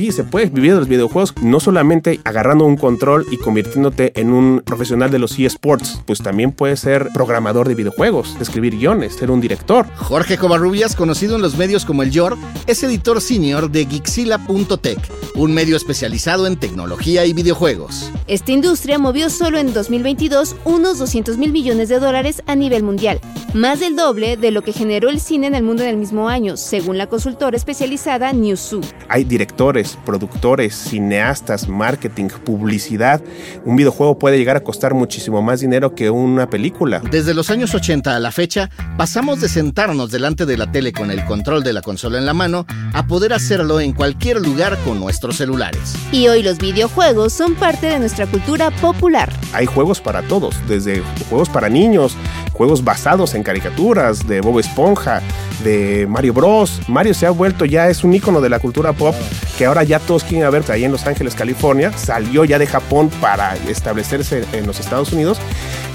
Sí, se puede vivir de los videojuegos, no solamente agarrando un control y convirtiéndote en un profesional de los eSports, pues también puedes ser programador de videojuegos, escribir guiones, ser un director. Jorge Covarrubias, conocido en los medios como el York, es editor senior de Gixila.tech, un medio especializado en tecnología y videojuegos. Esta industria movió solo en 2022 unos 200 mil millones de dólares a nivel mundial, más del doble de lo que generó el cine en el mundo en el mismo año, según la consultora especializada Newzoo. Hay directores, productores, cineastas, marketing, publicidad. Un videojuego puede llegar a costar muchísimo más dinero que una película. Desde los años 80 a la fecha, pasamos de sentarnos delante de la tele con el control de la consola en la mano a poder hacerlo en cualquier lugar con nuestros celulares. Y hoy los videojuegos son parte de nuestra cultura popular. Hay juegos para todos, desde juegos para niños, juegos basados en caricaturas, de Bob Esponja, de Mario Bros. Mario se ha vuelto ya, es un icono de la cultura pop que ahora ya todos quieren ver ahí en Los Ángeles, California. Salió ya de Japón para establecerse en los Estados Unidos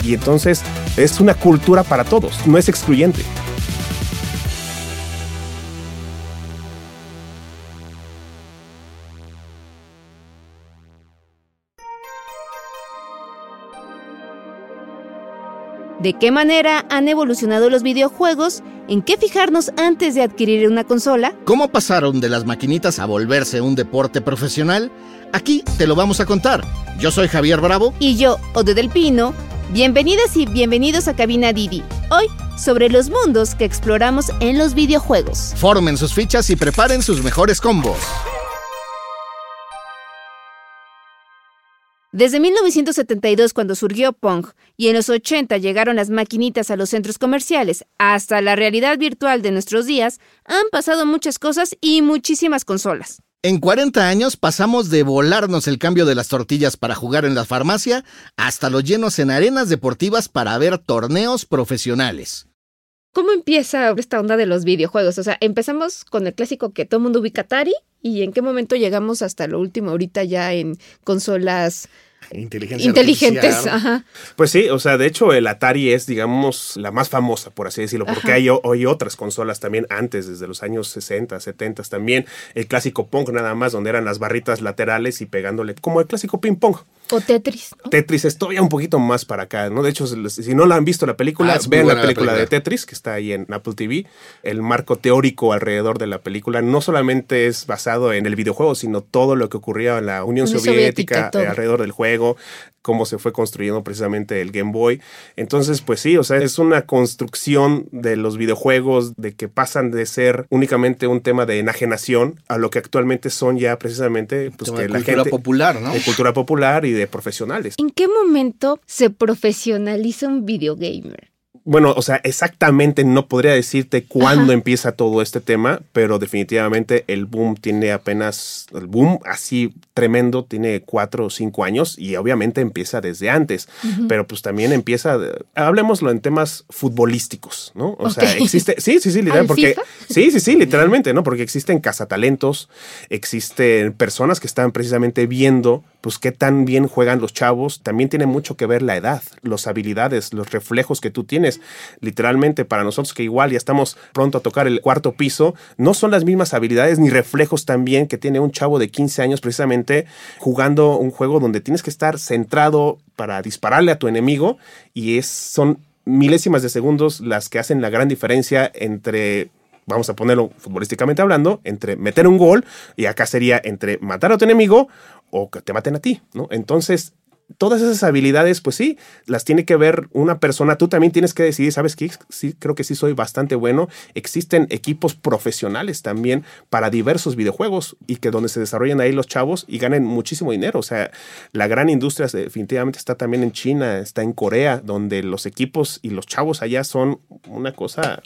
y entonces es una cultura para todos, no es excluyente. ¿De qué manera han evolucionado los videojuegos? ¿En qué fijarnos antes de adquirir una consola? ¿Cómo pasaron de las maquinitas a volverse un deporte profesional? Aquí te lo vamos a contar. Yo soy Javier Bravo. Y yo, Ode del Pino. Bienvenidas y bienvenidos a Cabina Didi. Hoy, sobre los mundos que exploramos en los videojuegos. Formen sus fichas y preparen sus mejores combos. Desde 1972, cuando surgió Pong, y en los 80 llegaron las maquinitas a los centros comerciales, hasta la realidad virtual de nuestros días, han pasado muchas cosas y muchísimas consolas. En 40 años pasamos de volarnos el cambio de las tortillas para jugar en la farmacia hasta los llenos en arenas deportivas para ver torneos profesionales. ¿Cómo empieza esta onda de los videojuegos? O sea, empezamos con el clásico que todo el mundo ubica Atari y en qué momento llegamos hasta lo último ahorita ya en consolas inteligentes. Ajá. Pues sí, o sea, de hecho el Atari es, digamos, la más famosa, por así decirlo, porque hay hoy otras consolas también antes, desde los años 60, 70 también. El clásico Pong nada más, donde eran las barritas laterales y pegándole, como el clásico ping pong. O Tetris. Tetris es todavía un poquito más para acá, ¿no? De hecho, si no la han visto la película, ah, vean la película, de Tetris, que está ahí en Apple TV. El marco teórico alrededor de la película no solamente es basado en el videojuego, sino todo lo que ocurría en la Unión, Soviética, Soviética alrededor del juego, cómo se fue construyendo precisamente el Game Boy. Entonces, pues sí, o sea, es una construcción de los videojuegos, de que pasan de ser únicamente un tema de enajenación a lo que actualmente son ya precisamente pues, que la cultura popular, ¿no? De cultura popular y de profesionales. ¿En qué momento se profesionaliza un videogamer? Bueno, o sea, exactamente no podría decirte cuándo empieza todo este tema, pero definitivamente el boom tiene apenas, el boom así tremendo tiene cuatro o cinco años y obviamente empieza desde antes, pero pues también empieza, hablemoslo en temas futbolísticos, ¿no? O sea, existe, sí, sí, sí, literalmente, porque, sí, sí, sí, literalmente, ¿no? Porque existen cazatalentos, existen personas que están precisamente viendo pues qué tan bien juegan los chavos, también tiene mucho que ver la edad, las habilidades, los reflejos que tú tienes. Literalmente para nosotros que igual ya estamos pronto a tocar el cuarto piso, no son las mismas habilidades ni reflejos también que tiene un chavo de 15 años precisamente jugando un juego donde tienes que estar centrado para dispararle a tu enemigo y es, son milésimas de segundos las que hacen la gran diferencia entre vamos a ponerlo futbolísticamente hablando, entre meter un gol y acá sería entre matar a tu enemigo o que te maten a ti, ¿no? Entonces, todas esas habilidades, pues sí, las tiene que ver una persona. Tú también tienes que decidir, ¿sabes qué? Sí, creo que sí soy bastante bueno. Existen equipos profesionales también para diversos videojuegos y que donde se desarrollan ahí los chavos y ganen muchísimo dinero. O sea, la gran industria definitivamente está también en China, está en Corea, donde los equipos y los chavos allá son una cosa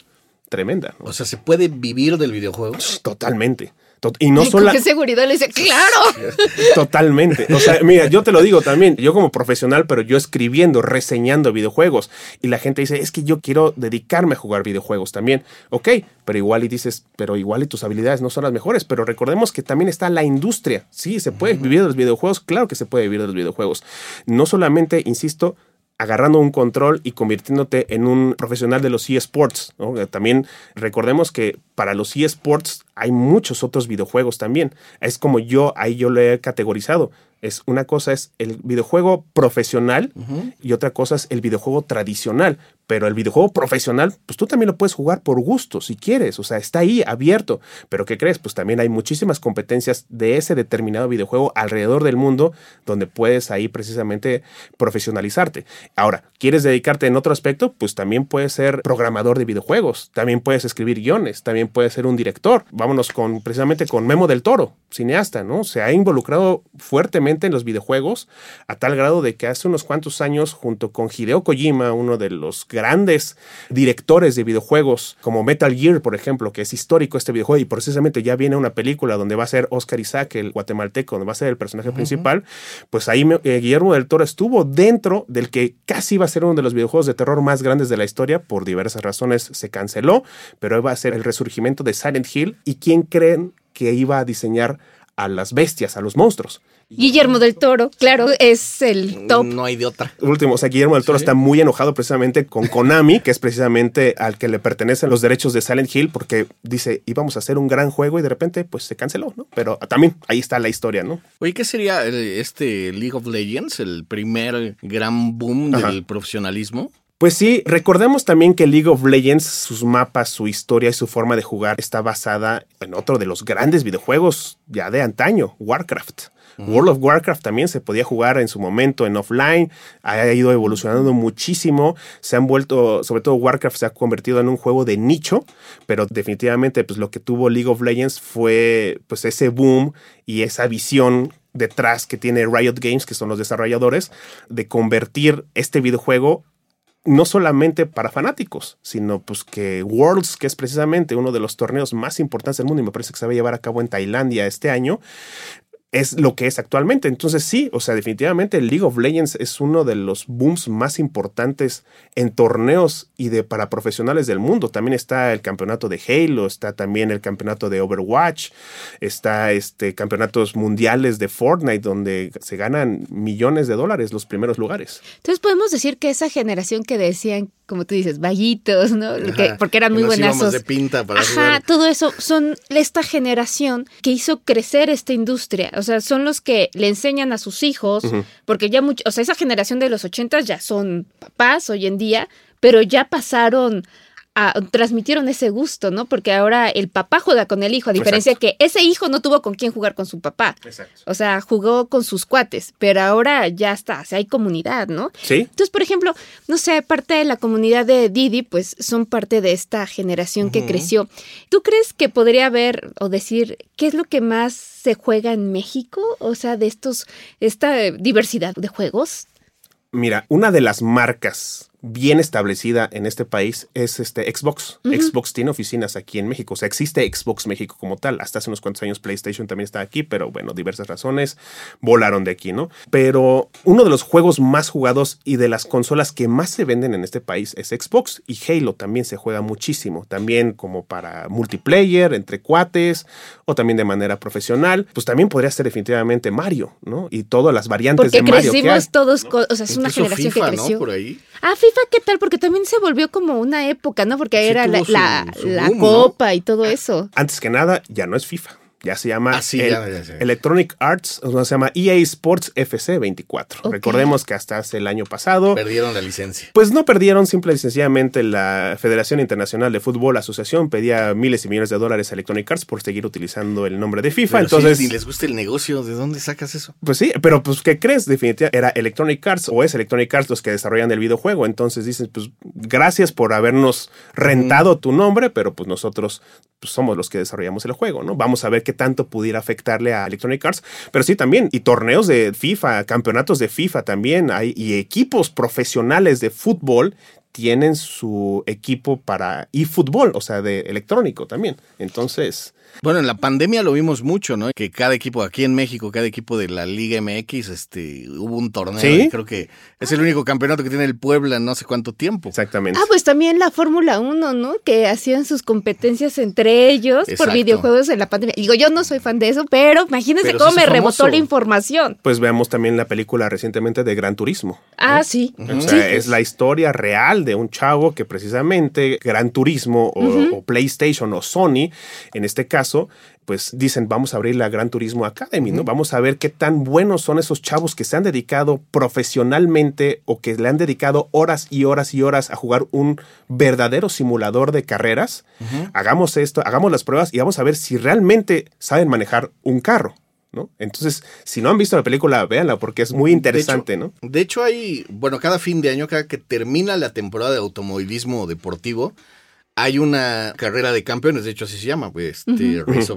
tremenda. O sea, ¿se puede vivir del videojuego? Totalmente. Y no solo. ¿Qué seguridad le dice? ¡Claro! Totalmente. O sea, mira, yo te lo digo también. Yo, como profesional, pero yo escribiendo, reseñando videojuegos. Y la gente dice, es que yo quiero dedicarme a jugar videojuegos también. Ok, pero igual y dices, pero igual y tus habilidades no son las mejores. Pero recordemos que también está la industria. Sí, se puede vivir de los videojuegos. Claro que se puede vivir de los videojuegos. No solamente, insisto, agarrando un control y convirtiéndote en un profesional de los eSports. También recordemos que para los eSports hay muchos otros videojuegos también. Es como yo, ahí yo lo he categorizado. Es una cosa es el videojuego profesional y otra cosa es el videojuego tradicional. Pero el videojuego profesional, pues tú también lo puedes jugar por gusto, si quieres. O sea, está ahí abierto. Pero ¿qué crees? Pues también hay muchísimas competencias de ese determinado videojuego alrededor del mundo donde puedes ahí precisamente profesionalizarte. Ahora, ¿quieres dedicarte en otro aspecto? Pues también puedes ser programador de videojuegos. También puedes escribir guiones. También puedes ser un director. Vámonos con precisamente con Memo del Toro, cineasta, ¿no? Se ha involucrado fuertemente en los videojuegos a tal grado de que hace unos cuantos años, junto con Hideo Kojima, uno de los grandes directores de videojuegos, como Metal Gear, por ejemplo, que es histórico este videojuego y precisamente ya viene una película donde va a ser Oscar Isaac, el guatemalteco, donde va a ser el personaje principal, pues ahí eh, Guillermo del Toro estuvo dentro del que casi iba a ser uno de los videojuegos de terror más grandes de la historia, por diversas razones se canceló, pero va a ser el resurgimiento de Silent Hill y quién creen que iba a diseñar a las bestias, a los monstruos. Guillermo del Toro, claro, es el top. No hay de otra. Último, o sea, Guillermo del Toro está muy enojado precisamente con Konami, que es precisamente al que le pertenecen los derechos de Silent Hill, porque dice, íbamos a hacer un gran juego y de repente, pues se canceló, ¿no? Pero también ahí está la historia, ¿no? Oye, ¿qué sería este League of Legends, el primer gran boom del profesionalismo? Pues sí, recordemos también que League of Legends, sus mapas, su historia y su forma de jugar está basada en otro de los grandes videojuegos ya de antaño, Warcraft. World of Warcraft también se podía jugar en su momento en offline, ha ido evolucionando muchísimo, se han vuelto, sobre todo Warcraft se ha convertido en un juego de nicho, pero definitivamente pues lo que tuvo League of Legends fue pues ese boom y esa visión detrás que tiene Riot Games, que son los desarrolladores, de convertir este videojuego no solamente para fanáticos, sino pues que Worlds, que es precisamente uno de los torneos más importantes del mundo y me parece que se va a llevar a cabo en Tailandia este año, es lo que es actualmente. Entonces sí, o sea, definitivamente el League of Legends es uno de los booms más importantes en torneos y de para profesionales del mundo. También está el campeonato de Halo, está también el campeonato de Overwatch, está este campeonatos mundiales de Fortnite donde se ganan millones de dólares los primeros lugares. Entonces podemos decir que esa generación que decían como tú dices, vaguitos, ¿no? porque eran muy buenazos. de pinta para Ajá, todo eso son esta generación que hizo crecer esta industria. O sea, son los que le enseñan a sus hijos, porque ya mucho, o sea, esa generación de los ochentas ya son papás hoy en día, pero ya pasaron transmitieron ese gusto, ¿no? Porque ahora el papá juega con el hijo, a diferencia que ese hijo no tuvo con quién jugar con su papá. Exacto. O sea, jugó con sus cuates, pero ahora ya está, o sea, hay comunidad, ¿no? Sí. Entonces, por ejemplo, no sé, parte de la comunidad de Didi, pues son parte de esta generación que creció. ¿Tú crees que podría haber o decir qué es lo que más se juega en México? O sea, de estos, esta diversidad de juegos. Mira, una de las marcas bien establecida en este país es este Xbox. Xbox tiene oficinas aquí en México. O sea, existe Xbox México como tal. Hasta hace unos cuantos años PlayStation también está aquí, pero bueno, diversas razones volaron de aquí, ¿no? Pero uno de los juegos más jugados y de las consolas que más se venden en este país es Xbox y Halo también se juega muchísimo. También como para multiplayer, entre cuates o también de manera profesional. Pues también podría ser definitivamente Mario, ¿no? Y todas las variantes de Mario. Porque crecimos todos, o sea, es una generación que creció. Por ahí. Ah, FIFA, ¿qué tal? Porque también se volvió como una época, ¿no? Porque era la, la, copa y todo eso. Antes que nada, ya no es FIFA ya se llama ah, Electronic Arts, o sea, se llama EA Sports FC 24. Recordemos que hasta hace el año pasado perdieron la licencia. Pues no perdieron, simple y sencillamente la Federación Internacional de Fútbol Asociación pedía miles y millones de dólares a Electronic Arts por seguir utilizando el nombre de FIFA. Entonces, si les gusta el negocio, ¿de dónde sacas eso? Pues sí, pero pues ¿qué crees? Definitivamente era Electronic Arts o es Electronic Arts los que desarrollan el videojuego. Entonces dicen, pues gracias por habernos rentado tu nombre, pero pues nosotros pues, somos los que desarrollamos el juego, ¿no? Vamos a ver qué tanto pudiera afectarle a Electronic Arts, pero sí también, y torneos de FIFA, campeonatos de FIFA también, hay, y equipos profesionales de fútbol tienen su equipo para eFootball, o sea, de electrónico también. Entonces, Bueno, en la pandemia lo vimos mucho, ¿no? Que cada equipo, aquí en México, cada equipo de la Liga MX, este, hubo un torneo. ¿Sí? creo que es el único campeonato que tiene el Puebla en no sé cuánto tiempo. Exactamente. Ah, pues también la Fórmula 1, ¿no? Que hacían sus competencias entre ellos por videojuegos en la pandemia. Digo, yo no soy fan de eso, pero imagínense cómo me rebotó la información. Pues veamos también la película recientemente de Gran Turismo. Ah, sí. O sea, es la historia real de un chavo que precisamente Gran Turismo o, PlayStation o Sony, en este caso, pues dicen, vamos a abrir la Gran Turismo Academy, ¿no? Vamos a ver qué tan buenos son esos chavos que se han dedicado profesionalmente o que le han dedicado horas y horas y horas a jugar un verdadero simulador de carreras. Hagamos esto, hagamos las pruebas y vamos a ver si realmente saben manejar un carro. ¿no? Entonces, si no han visto la película, véanla porque es muy interesante, ¿no? De hecho, hay, bueno, cada fin de año, cada que termina la temporada de automovilismo deportivo, hay una carrera de campeones, de hecho así se llama, pues, este, Race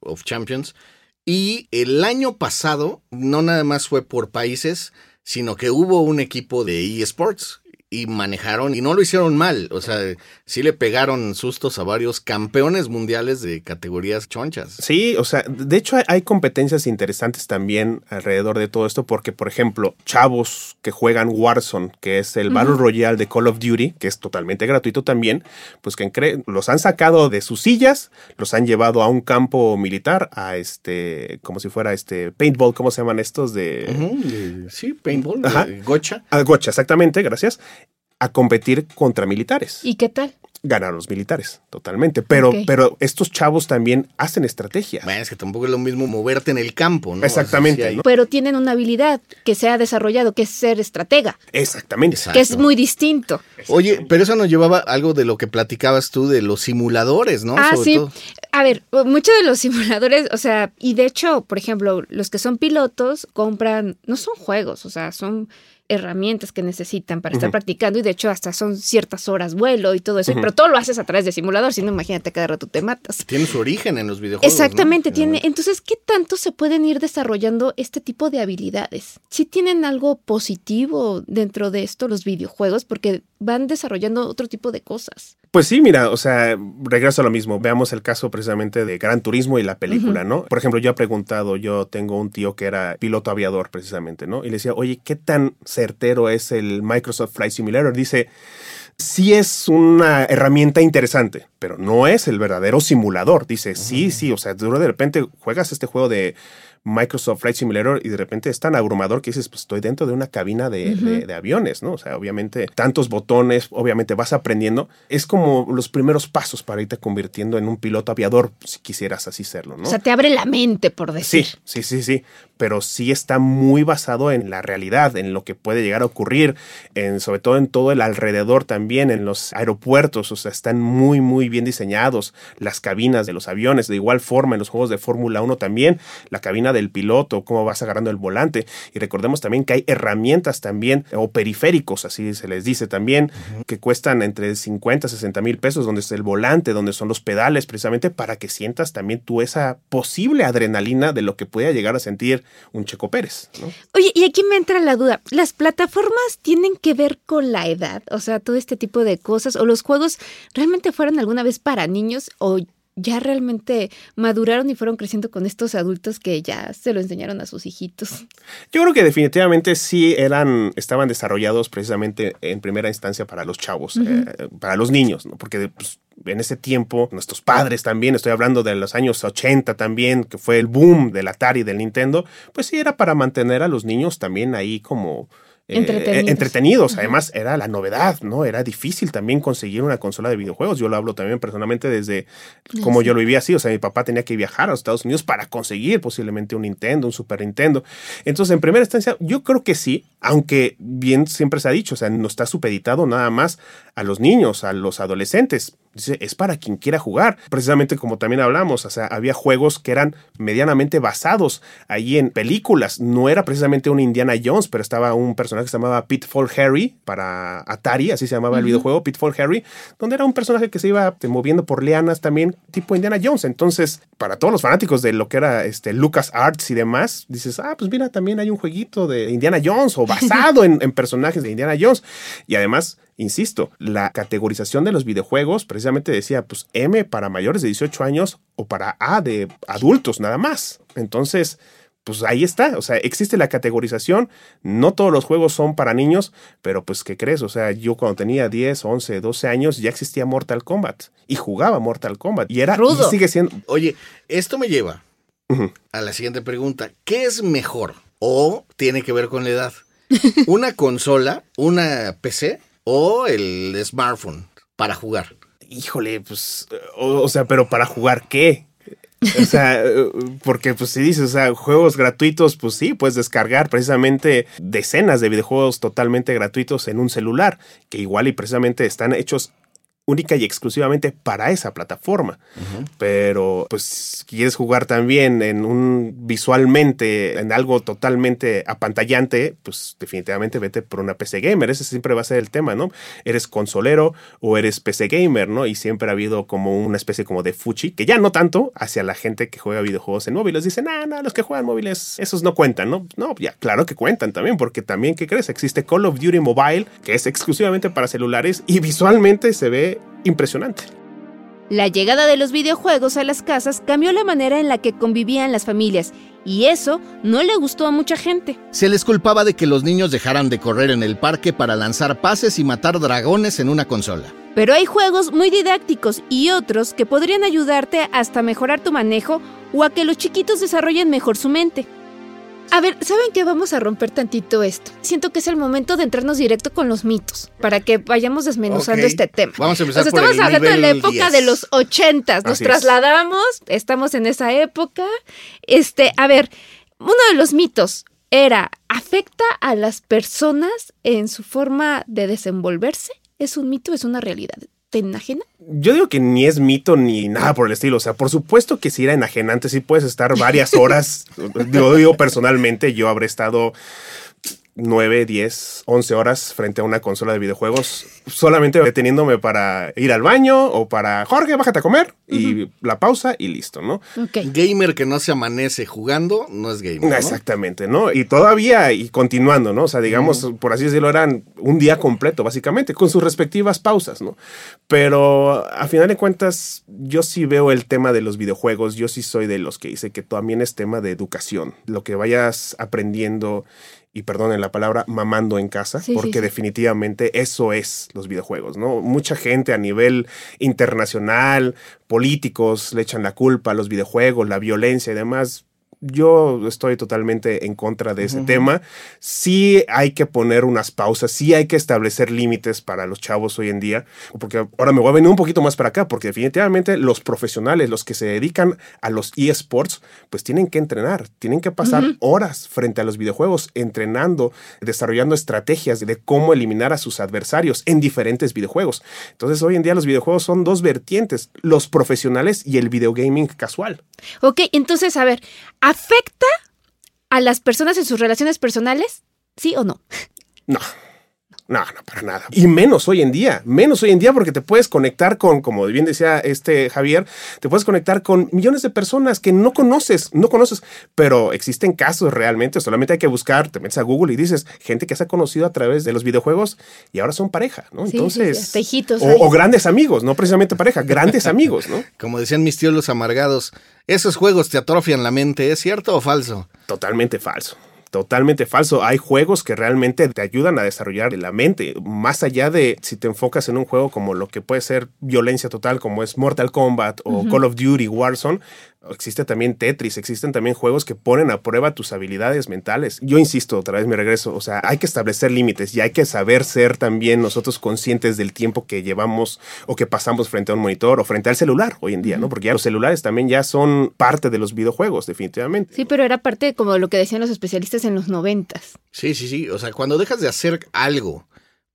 of, Champions. Y el año pasado, no nada más fue por países, sino que hubo un equipo de eSports y manejaron y no lo hicieron mal. O sea, sí le pegaron sustos a varios campeones mundiales de categorías chonchas. Sí, o sea, de hecho hay, competencias interesantes también alrededor de todo esto porque, por ejemplo, chavos que juegan Warzone, que es el Battle Royale de Call of Duty, que es totalmente gratuito también, pues que los han sacado de sus sillas, los han llevado a un campo militar, a este, como si fuera este paintball, ¿cómo se llaman estos? De... sí, paintball, Ajá. gocha. Ah, gocha, exactamente, gracias a competir contra militares. ¿Y qué tal? Ganar los militares, totalmente. Pero, pero estos chavos también hacen estrategia. Bueno, es que tampoco es lo mismo moverte en el campo, ¿no? Exactamente. Pero tienen una habilidad que se ha desarrollado, que es ser estratega. Exactamente. Que es muy distinto. Oye, pero eso nos llevaba algo de lo que platicabas tú de los simuladores, ¿no? Ah, sí. A ver, muchos de los simuladores, o sea, y de hecho, por ejemplo, los que son pilotos compran, no son juegos, o sea, son herramientas que necesitan para estar practicando y de hecho hasta son ciertas horas vuelo y todo eso, pero todo lo haces a través de simulador, si no imagínate cada rato te matas. Tiene su origen en los videojuegos. Exactamente, tiene. Entonces, ¿qué tanto se pueden ir desarrollando este tipo de habilidades? Si tienen algo positivo dentro de esto los videojuegos porque van desarrollando otro tipo de cosas. Pues sí, mira, o sea, regreso a lo mismo. Veamos el caso precisamente de Gran Turismo y la película, ¿no? Por ejemplo, yo he preguntado, yo tengo un tío que era piloto aviador precisamente, ¿no? Y le decía, oye, ¿qué tan certero es el Microsoft Flight Simulator? Dice, sí es una herramienta interesante, pero no es el verdadero simulador. Dice, sí, sí, o sea, de repente juegas este juego de Microsoft Flight Simulator y de repente es tan abrumador que dices, pues estoy dentro de una cabina de, aviones, ¿no? O sea, obviamente tantos botones, obviamente vas aprendiendo. Es como los primeros pasos para irte convirtiendo en un piloto aviador, si quisieras así serlo, ¿no? O sea, te abre la mente, por decir. Sí, sí, sí, sí. Pero sí está muy basado en la realidad, en lo que puede llegar a ocurrir, en, sobre todo en todo el alrededor también, en los aeropuertos, o sea, están muy, muy bien diseñados, las cabinas de los aviones, de igual forma en los juegos de Fórmula 1 también, la cabina del piloto, cómo vas agarrando el volante. Y recordemos también que hay herramientas también, o periféricos, así se les dice también, que cuestan entre 50 y 60 mil pesos, donde es el volante, donde son los pedales, precisamente para que sientas también tú esa posible adrenalina de lo que pueda llegar a sentir un Checo Pérez. Oye, y aquí me entra la duda, ¿las plataformas tienen que ver con la edad? O sea, todo este tipo de cosas, o los juegos realmente fueron alguna vez para niños o ya realmente maduraron y fueron creciendo con estos adultos que ya se lo enseñaron a sus hijitos. Yo creo que definitivamente sí eran, estaban desarrollados precisamente en primera instancia para los chavos, eh, para los niños, ¿no? Porque pues, en ese tiempo, nuestros padres también, estoy hablando de los años 80 también, que fue el boom del Atari, del Nintendo, pues sí era para mantener a los niños también ahí como eh, entretenidos. Además, era la novedad, ¿no? Era difícil también conseguir una consola de videojuegos. Yo lo hablo también personalmente desde como yo lo vivía así. O sea, mi papá tenía que viajar a los Estados Unidos para conseguir posiblemente un Nintendo, un Super Nintendo. Entonces, en primera instancia, yo creo que sí, aunque bien siempre se ha dicho, o sea, no está supeditado nada más a los niños, a los adolescentes. Dice, es para quien quiera jugar. Precisamente como también hablamos, o sea, había juegos que eran medianamente basados ahí en películas. No era precisamente un Indiana Jones, pero estaba un personaje que se llamaba Pitfall Harry para Atari, así se llamaba el videojuego, Pitfall Harry, donde era un personaje que se iba moviendo por lianas también, tipo Indiana Jones. Entonces, para todos los fanáticos de lo que era este Lucas Arts y demás, dices, ah, pues mira, también hay un jueguito de Indiana Jones o basado en, en personajes de Indiana Jones. Y además, insisto, la categorización de los videojuegos precisamente decía, pues M para mayores de 18 años o para A de adultos nada más. Entonces, pues ahí está, o sea, existe la categorización, no todos los juegos son para niños, pero pues ¿qué crees? O sea, yo cuando tenía 10, 11, 12 años ya existía Mortal Kombat y jugaba Mortal Kombat y era Rudo. y sigue siendo Oye, esto me lleva a la siguiente pregunta. ¿Qué es mejor? ¿O tiene que ver con la edad? ¿Una consola, una PC o el smartphone para jugar? híjole, pues, o, sea, pero para jugar qué? O sea, porque pues si dices, o sea, juegos gratuitos, pues sí, puedes descargar precisamente decenas de videojuegos totalmente gratuitos en un celular, que igual y precisamente están hechos única y exclusivamente para esa plataforma. Pero pues si quieres jugar también en un visualmente, en algo totalmente apantallante, pues definitivamente vete por una PC gamer. Ese siempre va a ser el tema, ¿no? Eres consolero o eres PC gamer, ¿no? Y siempre ha habido como una especie como de fuchi, que ya no tanto hacia la gente que juega videojuegos en móviles. Dicen, ah, no, los que juegan móviles, esos no cuentan, ¿no? No, ya, claro que cuentan también, porque también, ¿qué crees? Existe Call of Duty Mobile, que es exclusivamente para celulares y visualmente se ve impresionante. La llegada de los videojuegos a las casas cambió la manera en la que convivían las familias, y eso no le gustó a mucha gente. Se les culpaba de que los niños dejaran de correr en el parque para lanzar pases y matar dragones en una consola. Pero hay juegos muy didácticos y otros que podrían ayudarte hasta mejorar tu manejo o a que los chiquitos desarrollen mejor su mente. A ver, ¿saben qué? Vamos a romper tantito esto. Siento que es el momento de entrarnos directo con los mitos, para que vayamos desmenuzando este tema. Vamos a O empezar sea, por estamos el hablando de la época 10. de los ochentas. Nos Así es. trasladamos, estamos en esa época. Este, a ver, uno de los mitos era, ¿afecta a las personas en su forma de desenvolverse? ¿Es un mito? ¿Es una realidad? ¿Te enajena? Yo digo que ni es mito ni nada por el estilo. O sea, por supuesto que si era enajenante, sí puedes estar varias horas. yo digo personalmente, yo habré estado 9, 10, 11 horas frente a una consola de videojuegos, solamente deteniéndome para ir al baño o para, Jorge, bájate a comer y la pausa y listo, ¿no? Gamer que no se amanece jugando no es gamer. ¿no? Exactamente, ¿no? Y todavía y continuando, ¿no? O sea, digamos, por así decirlo, eran un día completo, básicamente, con sus respectivas pausas, ¿no? Pero a final de cuentas, yo sí veo el tema de los videojuegos, yo sí soy de los que dice que también es tema de educación, lo que vayas aprendiendo y perdonen la palabra, mamando en casa, Sí, sí, porque sí. definitivamente eso es los videojuegos, ¿no? Mucha gente a nivel internacional, políticos le echan la culpa a los videojuegos, la violencia y demás. Yo estoy totalmente en contra de ese tema. Sí hay que poner unas pausas, sí hay que establecer límites para los chavos hoy en día, porque ahora me voy a venir un poquito más para acá, porque definitivamente los profesionales, los que se dedican a los eSports, pues tienen que entrenar, tienen que pasar horas frente a los videojuegos, entrenando, desarrollando estrategias de cómo eliminar a sus adversarios en diferentes videojuegos. Entonces hoy en día los videojuegos son dos vertientes, los profesionales y el videogaming casual. Ok, entonces, a ver, ¿afecta a las personas en sus relaciones personales? ¿Sí o no? No. No, no, para nada. Y menos hoy en día, menos hoy en día porque te puedes conectar con, como bien decía este Javier, te puedes conectar con millones de personas que no conoces, no conoces, pero existen casos realmente, solamente hay que buscar, te metes a Google y dices, gente que se ha conocido a través de los videojuegos y ahora son pareja, ¿no? Sí, Entonces, sí, o, o grandes amigos, no precisamente pareja, grandes amigos, ¿no? Como decían mis tíos los amargados, esos juegos te atrofian la mente, ¿es cierto o falso? Totalmente falso. Totalmente falso. Hay juegos que realmente te ayudan a desarrollar la mente. Más allá de si te enfocas en un juego como lo que puede ser violencia total, como es Mortal Kombat o Call of Duty, Warzone, existe también Tetris, existen también juegos que ponen a prueba tus habilidades mentales. Yo insisto, otra vez me regreso, o sea, hay que establecer límites y hay que saber ser también nosotros conscientes del tiempo que llevamos o que pasamos frente a un monitor o frente al celular hoy en día, ¿no? Porque ya los celulares también ya son parte de los videojuegos, definitivamente. Sí, pero era parte como lo que decían los especialistas en los noventas. Sí, sí, sí. O sea, cuando dejas de hacer algo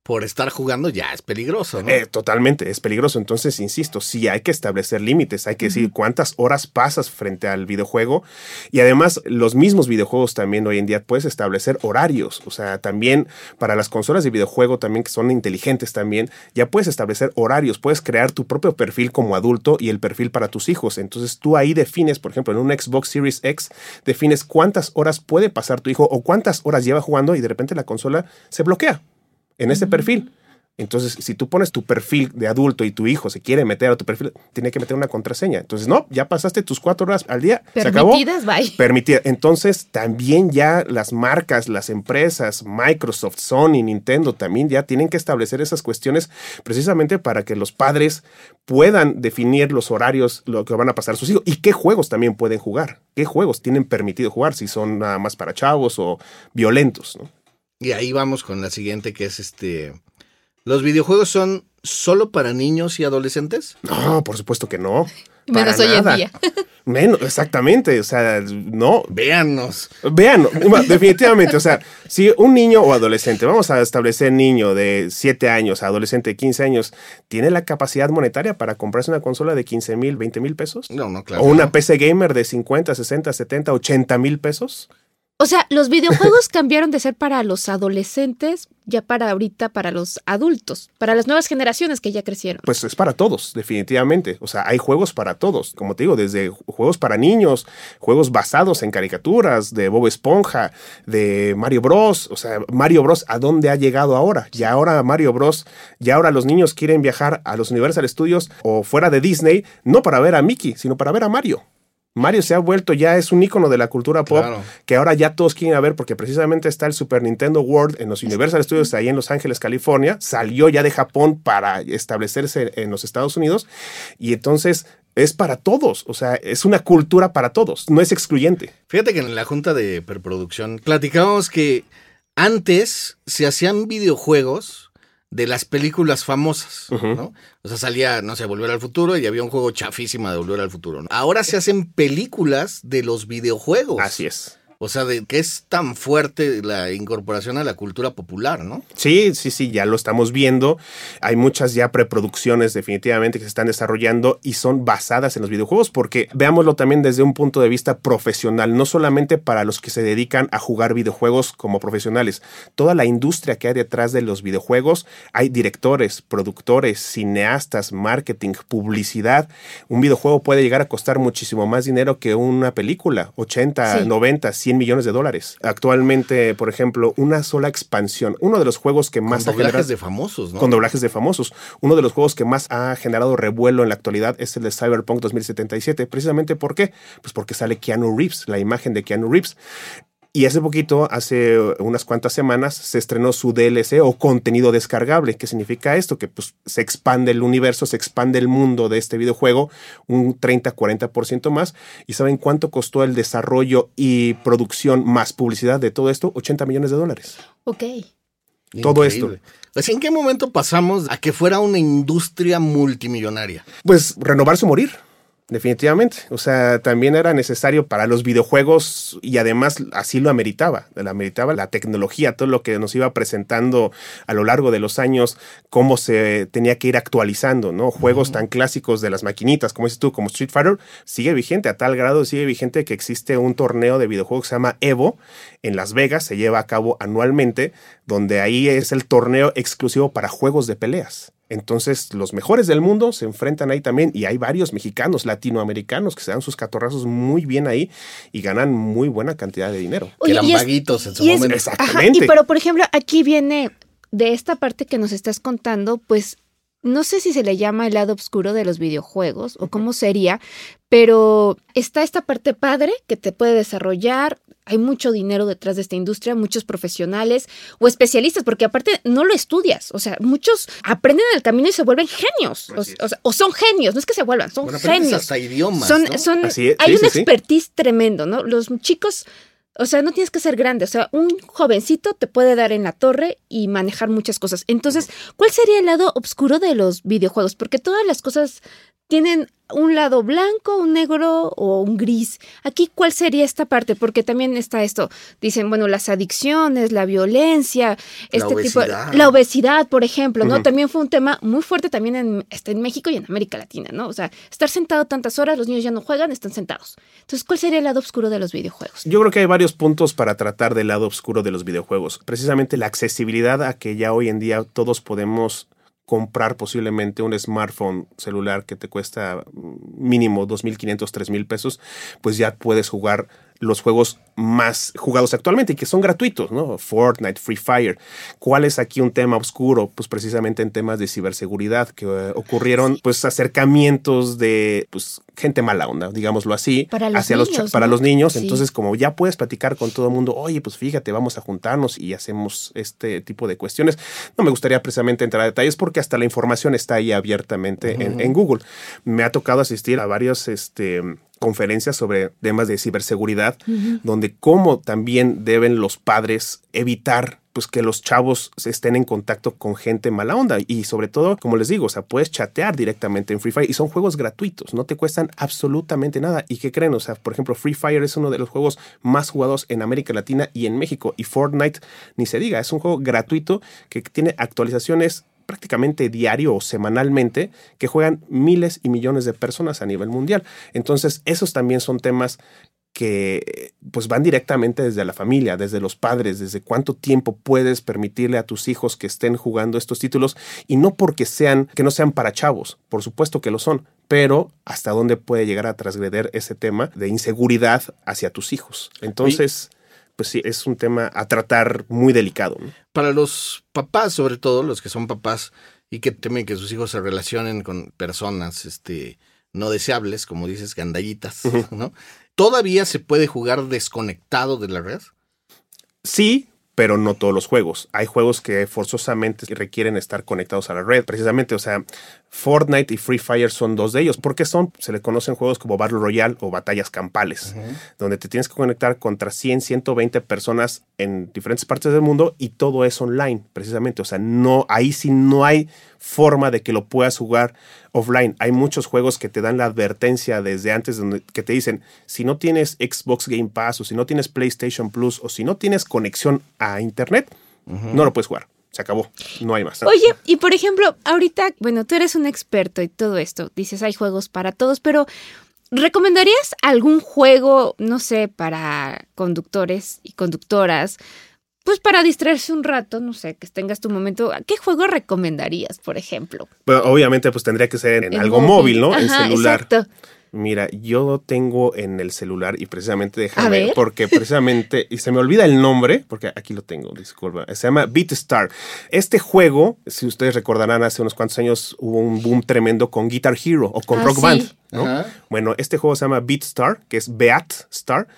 por estar jugando, ya es peligroso, ¿no? Eh, totalmente, es peligroso. Entonces, insisto, sí hay que establecer límites, hay que decir cuántas horas pasas frente al videojuego. Y además, los mismos videojuegos también hoy en día puedes establecer horarios. O sea, también para las consolas de videojuego también que son inteligentes también, ya puedes establecer horarios, puedes crear tu propio perfil como adulto y el perfil para tus hijos. Entonces, tú ahí defines, por ejemplo, en un Xbox Series X, defines cuántas horas puede pasar tu hijo o cuántas horas lleva jugando y de repente la consola se bloquea en ese perfil. Entonces, si tú pones tu perfil de adulto y tu hijo se quiere meter a tu perfil, tiene que meter una contraseña. Entonces, no, ya pasaste tus cuatro horas al día. Permitidas, se acabó. Permitidas. Entonces, también ya las marcas, las empresas, Microsoft, Sony, Nintendo, también ya tienen que establecer esas cuestiones precisamente para que los padres puedan definir los horarios, lo que van a pasar sus hijos y qué juegos también pueden jugar, qué juegos tienen permitido jugar, si son nada más para chavos o violentos. Y ahí vamos con la siguiente, que es este ¿Los videojuegos son solo para niños y adolescentes? No, por supuesto que no. Menos hoy en día. Menos, exactamente. O sea, no. Véannos. Véanos, definitivamente. O sea, si un niño o adolescente, vamos a establecer niño de 7 años, adolescente de 15 años, ¿tiene la capacidad monetaria para comprarse una consola de 15 mil, 20 mil pesos? No, no, claro. ¿O una PC gamer de 50, 60, 70, 80 mil pesos? O sea, los videojuegos cambiaron de ser para los adolescentes ya para ahorita para los adultos, para las nuevas generaciones que ya crecieron. Pues es para todos, definitivamente. O sea, hay juegos para todos, como te digo, desde juegos para niños, juegos basados en caricaturas, de Bob Esponja, de Mario Bros. O sea, Mario Bros. ¿a dónde ha llegado ahora? Ya ahora Mario Bros. Ya ahora los niños quieren viajar a los Universal Studios o fuera de Disney, no para ver a Mickey, sino para ver a Mario. Mario se ha vuelto ya es un icono de la cultura pop que ahora ya todos quieren ver porque precisamente está el Super Nintendo World en los Universal Studios ahí en Los Ángeles, California. Salió ya de Japón para establecerse en los Estados Unidos y entonces es para todos, o sea, es una cultura para todos, no es excluyente. Fíjate que en la junta de preproducción platicábamos que antes se hacían videojuegos de las películas famosas, ¿no? O sea, salía, no sé, Volver al Futuro y había un juego chafísima de Volver al Futuro. ¿no? Ahora se hacen películas de los videojuegos. Así es. O sea, de que es tan fuerte la incorporación a la cultura popular, ¿no? Sí, sí, sí, ya lo estamos viendo. Hay muchas ya preproducciones definitivamente que se están desarrollando y son basadas en los videojuegos porque veámoslo también desde un punto de vista profesional, no solamente para los que se dedican a jugar videojuegos como profesionales. Toda la industria que hay detrás de los videojuegos, hay directores, productores, cineastas, marketing, publicidad. Un videojuego puede llegar a costar muchísimo más dinero que una película, 80, 90, 100 millones de dólares. Actualmente, por ejemplo, una sola expansión, uno de los juegos que más con doblajes de famosos, ¿no? Con doblajes de famosos. Uno de los juegos que más ha generado revuelo en la actualidad es el de Cyberpunk 2077. Precisamente ¿por qué? Pues porque sale Keanu Reeves, la imagen de Keanu Reeves. Y hace poquito, hace unas cuantas semanas, se estrenó su DLC o contenido descargable. ¿Qué significa esto? Que pues, se expande el universo, se expande el mundo de este videojuego un 30-40% más. ¿Y saben cuánto costó el desarrollo y producción más publicidad de todo esto? 80 millones de dólares. Ok. Todo esto. ¿En qué momento pasamos a que fuera una industria multimillonaria? Pues renovarse o morir. Definitivamente. O sea, también era necesario para los videojuegos y además así lo ameritaba. Lo ameritaba la tecnología, todo lo que nos iba presentando a lo largo de los años, cómo se tenía que ir actualizando, ¿no? Juegos tan clásicos de las maquinitas, como dices tú, como Street Fighter, sigue vigente, a tal grado sigue vigente que existe un torneo de videojuegos que se llama Evo en Las Vegas, se lleva a cabo anualmente, donde ahí es el torneo exclusivo para juegos de peleas. Entonces, los mejores del mundo se enfrentan ahí también y hay varios mexicanos, latinoamericanos que se dan sus catorrazos muy bien ahí y ganan muy buena cantidad de dinero. que eran vaguitos en su momento. Exactamente. y pero, por ejemplo, aquí viene de esta parte que nos estás contando, pues no sé si se le llama el lado oscuro de los videojuegos o cómo sería, pero está esta parte padre que te puede desarrollar, hay mucho dinero detrás de esta industria, muchos profesionales o especialistas, porque aparte no lo estudias. O sea, muchos aprenden el camino y se vuelven genios. O, son genios, no es que se vuelvan, son genios. hasta idiomas. Son, son, hay un expertise tremendo, ¿no? Los chicos. O sea, no tienes que ser grande. O sea, un jovencito te puede dar en la torre y manejar muchas cosas. Entonces, ¿cuál sería el lado oscuro de los videojuegos? Porque todas las cosas tienen un lado blanco, un negro o un gris. Aquí, ¿cuál sería esta parte? Porque también está esto. Dicen, bueno, las adicciones, la violencia, este tipo, la obesidad, por ejemplo, ¿no? También fue un tema muy fuerte también en, este, en México y en América Latina, ¿no? O sea, estar sentado tantas horas, los niños ya no juegan, están sentados. Entonces, ¿cuál sería el lado oscuro de los videojuegos? Yo creo que hay varios puntos para tratar del lado oscuro de los videojuegos. Precisamente la accesibilidad a que ya hoy en día todos podemos comprar posiblemente un smartphone celular que te cuesta mínimo 2.500, 3.000 pesos, pues ya puedes jugar los juegos más jugados actualmente y que son gratuitos, ¿no? Fortnite, Free Fire. ¿Cuál es aquí un tema oscuro? Pues precisamente en temas de ciberseguridad, que eh, ocurrieron pues acercamientos de pues gente mala onda, digámoslo así, para los hacia niños, los para ¿no? los niños. Sí. Entonces, como ya puedes platicar con todo el mundo, oye, pues fíjate, vamos a juntarnos y hacemos este tipo de cuestiones. No me gustaría precisamente entrar a detalles porque hasta la información está ahí abiertamente en, en Google. Me ha tocado asistir a varios este, conferencias sobre temas de ciberseguridad, donde cómo también deben los padres evitar pues que los chavos estén en contacto con gente mala onda y sobre todo, como les digo, o sea, puedes chatear directamente en Free Fire y son juegos gratuitos, no te cuestan absolutamente nada. ¿Y qué creen? O sea, por ejemplo, Free Fire es uno de los juegos más jugados en América Latina y en México y Fortnite ni se diga, es un juego gratuito que tiene actualizaciones prácticamente diario o semanalmente que juegan miles y millones de personas a nivel mundial. Entonces, esos también son temas que pues van directamente desde la familia, desde los padres, desde cuánto tiempo puedes permitirle a tus hijos que estén jugando estos títulos y no porque sean que no sean para chavos, por supuesto que lo son, pero hasta dónde puede llegar a transgreder ese tema de inseguridad hacia tus hijos. Entonces, pues sí, es un tema a tratar muy delicado. ¿no? Para los papás, sobre todo los que son papás y que temen que sus hijos se relacionen con personas este, no deseables, como dices, gandallitas, ¿no? ¿Todavía se puede jugar desconectado de la red? Sí, pero no todos los juegos. Hay juegos que forzosamente requieren estar conectados a la red. Precisamente, o sea, Fortnite y Free Fire son dos de ellos, porque son, se le conocen juegos como Battle Royale o batallas campales, donde te tienes que conectar contra 100, 120 personas en diferentes partes del mundo y todo es online, precisamente. O sea, no, ahí sí no hay forma de que lo puedas jugar offline. Hay muchos juegos que te dan la advertencia desde antes donde, que te dicen, si no tienes Xbox Game Pass o si no tienes PlayStation Plus o si no tienes conexión a Internet, no lo puedes jugar. Se acabó. No hay más. Oye, y por ejemplo, ahorita, bueno, tú eres un experto y todo esto, dices, hay juegos para todos, pero ¿recomendarías algún juego, no sé, para conductores y conductoras? Pues para distraerse un rato, no sé, que tengas tu momento. ¿Qué juego recomendarías, por ejemplo? Obviamente, pues tendría que ser en, En algo móvil, ¿no? en celular. Exacto. Mira, yo lo tengo en el celular y precisamente déjame, ver. porque precisamente, y se me olvida el nombre, porque aquí lo tengo, disculpa, se llama BeatStar. Este juego, si ustedes recordarán, hace unos cuantos años hubo un boom tremendo con Guitar Hero o con Ah, Rock sí. Band, ¿no? Ajá. Bueno, este juego se llama BeatStar, que es Beat Star,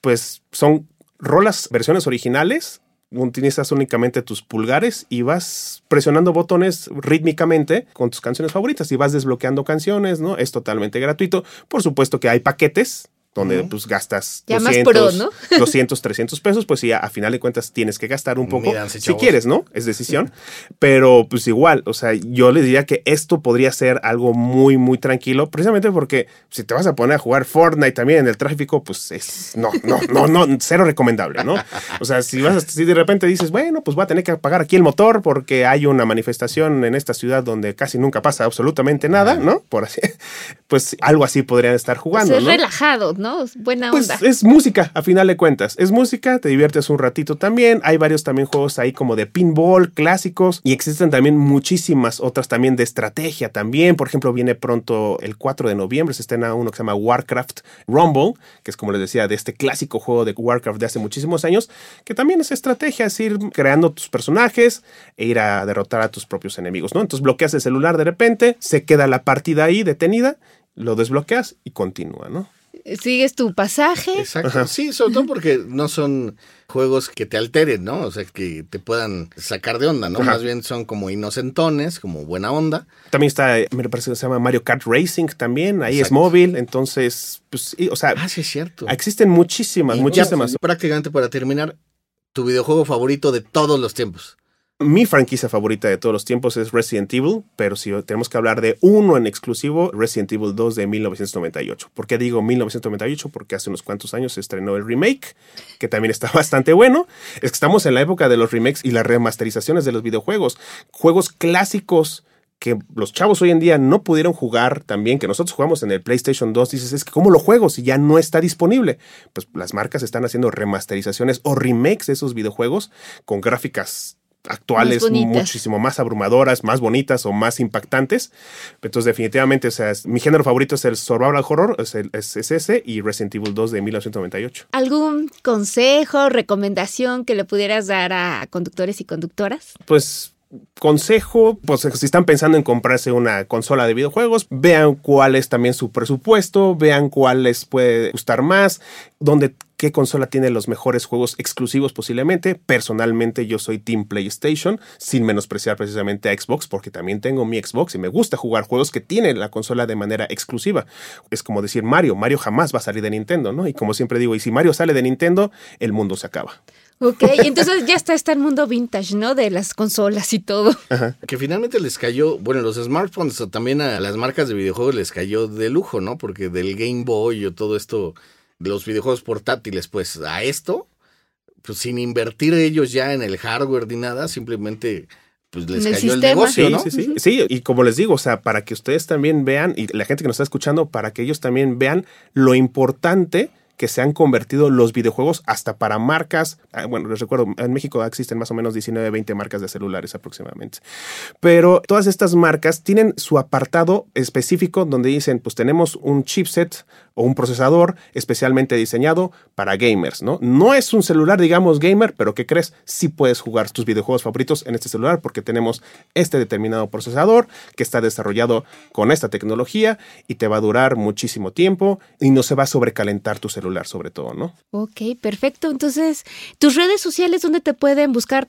pues son rolas, versiones originales utilizas únicamente tus pulgares y vas presionando botones rítmicamente con tus canciones favoritas y vas desbloqueando canciones, ¿no? Es totalmente gratuito. Por supuesto que hay paquetes donde pues gastas Ya más 200, pro, ¿no? 200, 300 pesos, pues sí, a, a final de cuentas tienes que gastar un poco Míranse, si quieres, ¿no? Es decisión. Pero pues igual, o sea, yo les diría que esto podría ser algo muy, muy tranquilo, precisamente porque si te vas a poner a jugar Fortnite también en el tráfico, pues es, no, no, no, no, cero recomendable, ¿no? O sea, si vas, a- si de repente dices, bueno, pues voy a tener que apagar aquí el motor porque hay una manifestación en esta ciudad donde casi nunca pasa absolutamente nada, ¿no? Por así, pues algo así podrían estar jugando, Pues es ¿no? relajado, ¿no? Buena Pues onda. es música, a final de cuentas. Es música, te diviertes un ratito también. Hay varios también juegos ahí como de pinball, clásicos. Y existen también muchísimas otras también de estrategia también. Por ejemplo, viene pronto el 4 de noviembre, se estrena uno que se llama Warcraft Rumble, que es como les decía, de este clásico juego de Warcraft de hace muchísimos años, que también es estrategia, es ir creando tus personajes e ir a derrotar a tus propios enemigos, ¿no? Entonces bloqueas el celular de repente, se queda la partida ahí detenida, lo desbloqueas y continúa, ¿no? Sigues tu pasaje. Exacto. Sí, sobre todo porque no son juegos que te alteren, ¿no? O sea, que te puedan sacar de onda, ¿no? Ajá. Más bien son como inocentones, como buena onda. También está, me parece que se llama Mario Kart Racing también, ahí es móvil, entonces, pues, sí, o sea, Ah, sí, es cierto. existen muchísimas, Y ya, muchísimas. prácticamente para terminar, tu videojuego favorito de todos los tiempos. Mi franquicia favorita de todos los tiempos es Resident Evil, pero si tenemos que hablar de uno en exclusivo, Resident Evil 2 de 1998. ¿Por qué digo 1998? Porque hace unos cuantos años se estrenó el remake, que también está bastante bueno. Es que estamos en la época de los remakes y las remasterizaciones de los videojuegos. Juegos clásicos que los chavos hoy en día no pudieron jugar también, que nosotros jugamos en el PlayStation 2, dices, es que ¿cómo lo juego si ya no está disponible? Pues las marcas están haciendo remasterizaciones o remakes de esos videojuegos con gráficas actuales muchísimo más abrumadoras, más bonitas o más impactantes. Entonces, definitivamente, o sea, mi género favorito es el survival horror, es, el, es, ese y Resident Evil 2 de 1998. ¿Algún consejo, recomendación que le pudieras dar a conductores y conductoras? Pues consejo, pues si están pensando en comprarse una consola de videojuegos, vean cuál es también su presupuesto, vean cuál les puede gustar más, dónde qué consola tiene los mejores juegos exclusivos posiblemente. Personalmente yo soy Team PlayStation, sin menospreciar precisamente a Xbox, porque también tengo mi Xbox y me gusta jugar juegos que tienen la consola de manera exclusiva. Es como decir Mario, Mario jamás va a salir de Nintendo, ¿no? Y como siempre digo, y si Mario sale de Nintendo, el mundo se acaba. Ok, entonces ya está este mundo vintage, ¿no? De las consolas y todo. Que finalmente les cayó, bueno, los smartphones también a las marcas de videojuegos les cayó de lujo, ¿no? Porque del Game Boy o todo esto, de los videojuegos portátiles, pues a esto, pues sin invertir ellos ya en el hardware ni nada, simplemente pues les cayó el negocio, ¿no? Sí, sí, sí. Sí, y como les digo, o sea, para que ustedes también vean, y la gente que nos está escuchando, para que ellos también vean lo importante que se han convertido los videojuegos hasta para marcas. Ah, bueno, les recuerdo, en México existen más o menos 19, 20 marcas de celulares aproximadamente. Pero todas estas marcas tienen su apartado específico donde dicen, pues tenemos un chipset o un procesador especialmente diseñado para gamers, ¿no? No es un celular, digamos, gamer, pero ¿qué crees? Sí puedes jugar tus videojuegos favoritos en este celular porque tenemos este determinado procesador que está desarrollado con esta tecnología y te va a durar muchísimo tiempo y no se va a sobrecalentar tu celular sobre todo, ¿no? Ok, perfecto. Entonces, tus redes sociales, ¿dónde te pueden buscar?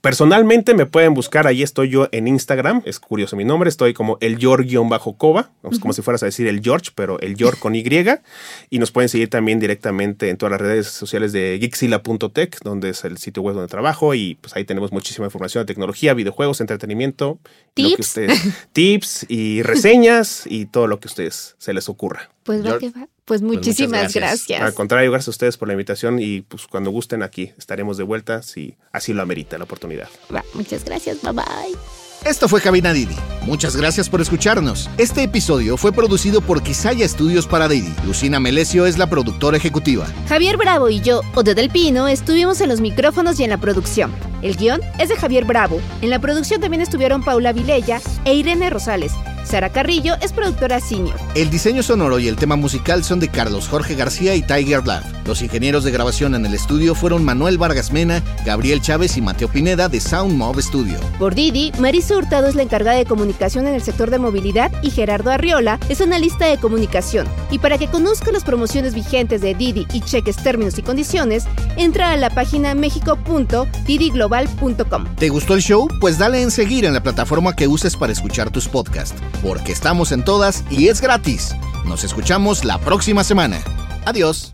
Personalmente me pueden buscar, ahí estoy yo en Instagram, es curioso mi nombre, estoy como el George-Coba, como si fueras a decir el George, pero el George con Y, y nos pueden seguir también directamente en todas las redes sociales de geekzilla.tech, donde es el sitio web donde trabajo, y pues ahí tenemos muchísima información de tecnología, videojuegos, entretenimiento, tips, tips y reseñas y todo lo que a ustedes se les ocurra. Pues va que va. Pues, pues muchísimas gracias. Al contrario, gracias a ustedes por la invitación y pues cuando gusten aquí estaremos de vuelta si así lo amerita la oportunidad. muchas gracias, bye bye. Esto fue Cabina Didi. Muchas gracias por escucharnos. Este episodio fue producido por Quisaya Estudios para Didi. Lucina Melesio es la productora ejecutiva. Javier Bravo y yo, Ode del Pino, estuvimos en los micrófonos y en la producción. El guion es de Javier Bravo. En la producción también estuvieron Paula Vilella e Irene Rosales. Sara Carrillo es productora senior. El diseño sonoro y el tema musical son de Carlos Jorge García y Tiger Love. Los ingenieros de grabación en el estudio fueron Manuel Vargas Mena, Gabriel Chávez y Mateo Pineda de Sound Mob Studio. Por Didi, Hurtado es la encargada de comunicación en el sector de movilidad y Gerardo Arriola es analista de comunicación. Y para que conozca las promociones vigentes de Didi y cheques términos y condiciones, entra a la página mexico.didiglobal.com. ¿Te gustó el show? Pues dale en seguir en la plataforma que uses para escuchar tus podcasts porque estamos en todas y es gratis. Nos escuchamos la próxima semana. Adiós.